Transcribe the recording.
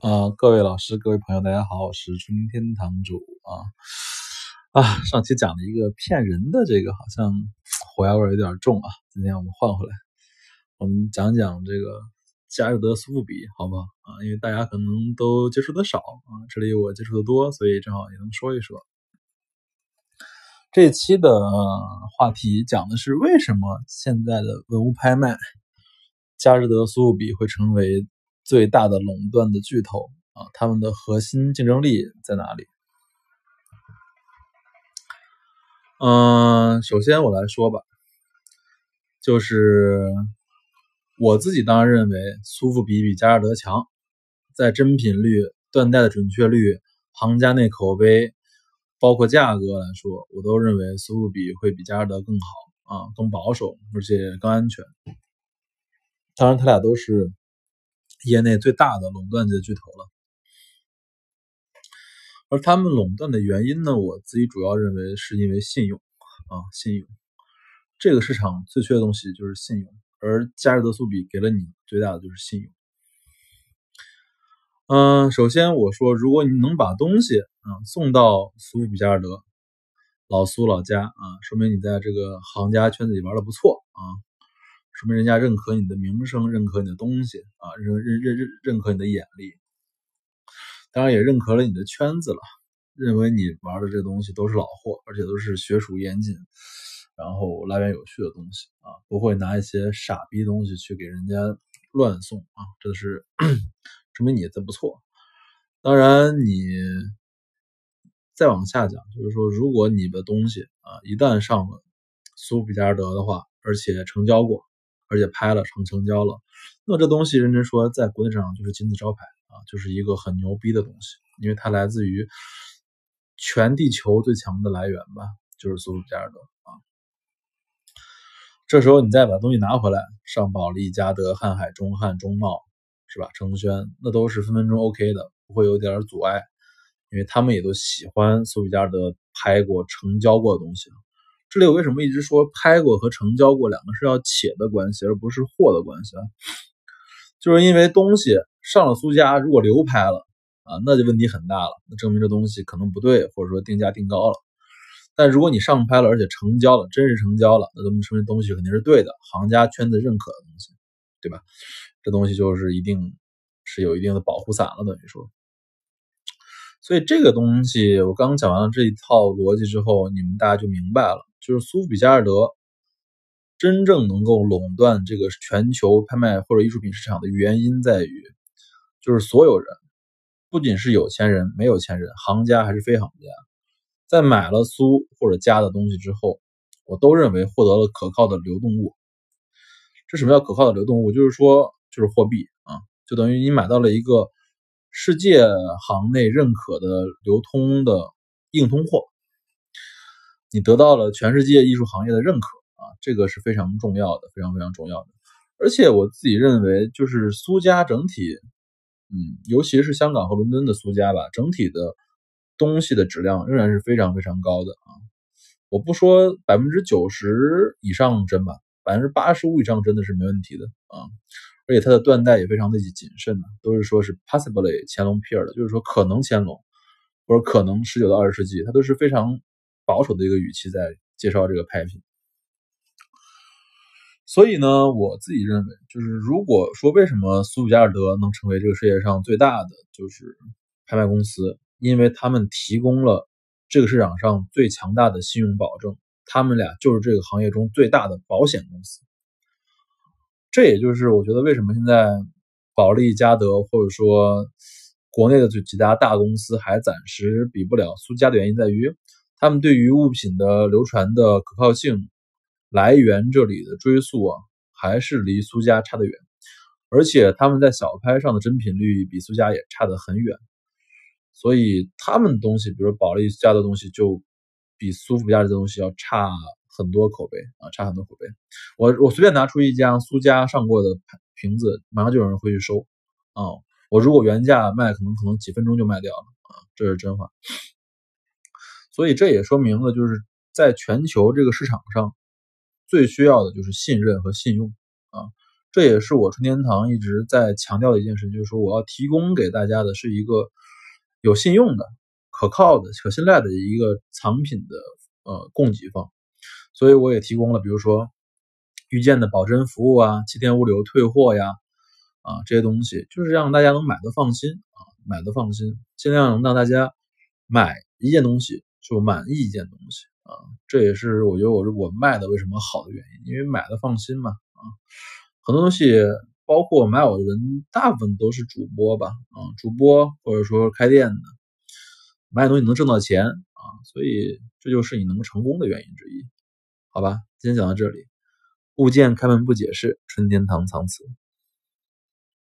啊，各位老师、各位朋友，大家好，我是春天堂主啊啊！上期讲了一个骗人的这个，好像火药味有点重啊。今天我们换回来，我们讲讲这个加热德苏富比，好不好啊？因为大家可能都接触的少啊，这里我接触的多，所以正好也能说一说。这期的话题讲的是为什么现在的文物拍卖，加热德苏富比会成为。最大的垄断的巨头啊，他们的核心竞争力在哪里？嗯，首先我来说吧，就是我自己当然认为苏富比比加尔德强，在真品率、断代的准确率、行家内口碑，包括价格来说，我都认为苏富比会比加尔德更好啊，更保守，而且更安全。当然，他俩都是。业内最大的垄断级的巨头了，而他们垄断的原因呢？我自己主要认为是因为信用啊，信用。这个市场最缺的东西就是信用，而加热德苏比给了你最大的就是信用。嗯，首先我说，如果你能把东西啊送到苏比加尔德，老苏老家啊，说明你在这个行家圈子里玩的不错啊。说明人家认可你的名声，认可你的东西啊，认认认认认可你的眼力，当然也认可了你的圈子了，认为你玩的这东西都是老货，而且都是学术严谨，然后来源有序的东西啊，不会拿一些傻逼东西去给人家乱送啊，这是 说明你的不错。当然，你再往下讲，就是说，如果你的东西啊一旦上了苏比加尔德的话，而且成交过。而且拍了成成交了，那这东西认真说，在国内市场就是金字招牌啊，就是一个很牛逼的东西，因为它来自于全地球最强的来源吧，就是苏比加尔德啊。这时候你再把东西拿回来，上保利、嘉德、瀚海、中汉、中贸，是吧？成轩那都是分分钟 OK 的，不会有点阻碍，因为他们也都喜欢苏比加尔德拍过、成交过的东西。这里我为什么一直说拍过和成交过两个是要且的关系，而不是货的关系啊？就是因为东西上了苏家，如果流拍了啊，那就问题很大了，那证明这东西可能不对，或者说定价定高了。但如果你上拍了，而且成交了，真实成交了，那说明东西肯定是对的，行家圈子认可的东西，对吧？这东西就是一定是有一定的保护伞了，等于说。所以这个东西我刚讲完了这一套逻辑之后，你们大家就明白了。就是苏富比加尔德真正能够垄断这个全球拍卖或者艺术品市场的原因在于，就是所有人，不仅是有钱人、没有钱人、行家还是非行家，在买了苏或者加的东西之后，我都认为获得了可靠的流动物。这什么叫可靠的流动物？就是说，就是货币啊，就等于你买到了一个世界行内认可的流通的硬通货。你得到了全世界艺术行业的认可啊，这个是非常重要的，非常非常重要的。而且我自己认为，就是苏家整体，嗯，尤其是香港和伦敦的苏家吧，整体的东西的质量仍然是非常非常高的啊。我不说百分之九十以上真吧，百分之八十五以上真的是没问题的啊。而且它的断代也非常的谨慎的，都是说是 possibly 乾隆 p e r 的，就是说可能乾隆或者可能十九到二十世纪，它都是非常。保守的一个语气在介绍这个拍品，所以呢，我自己认为，就是如果说为什么苏富加尔德能成为这个世界上最大的就是拍卖公司，因为他们提供了这个市场上最强大的信用保证，他们俩就是这个行业中最大的保险公司。这也就是我觉得为什么现在保利、嘉德或者说国内的这几家大公司还暂时比不了苏家的原因在于。他们对于物品的流传的可靠性、来源这里的追溯啊，还是离苏家差得远，而且他们在小拍上的真品率比苏家也差得很远，所以他们东西，比如保利家的东西，就比苏富比家的东西要差很多口碑啊，差很多口碑。我我随便拿出一家苏家上过的瓶子，马上就有人会去收啊。我如果原价卖，可能可能几分钟就卖掉了啊，这是真话。所以这也说明了，就是在全球这个市场上，最需要的就是信任和信用啊。这也是我春天堂一直在强调的一件事，就是说我要提供给大家的是一个有信用的、可靠的、可信赖的一个藏品的呃供给方。所以我也提供了，比如说遇见的保真服务啊、七天物流退货呀啊这些东西，就是让大家能买的放心啊，买的放心，尽量能让大家买一件东西就满意一件东西啊。这也是我觉得我我卖的为什么好的原因，因为买的放心嘛啊。很多东西，包括买我的人，大部分都是主播吧，啊，主播或者说开店的，买东西能挣到钱啊，所以这就是你能成功的原因之一，好吧？今天讲到这里，物件开门不解释，春天堂藏词。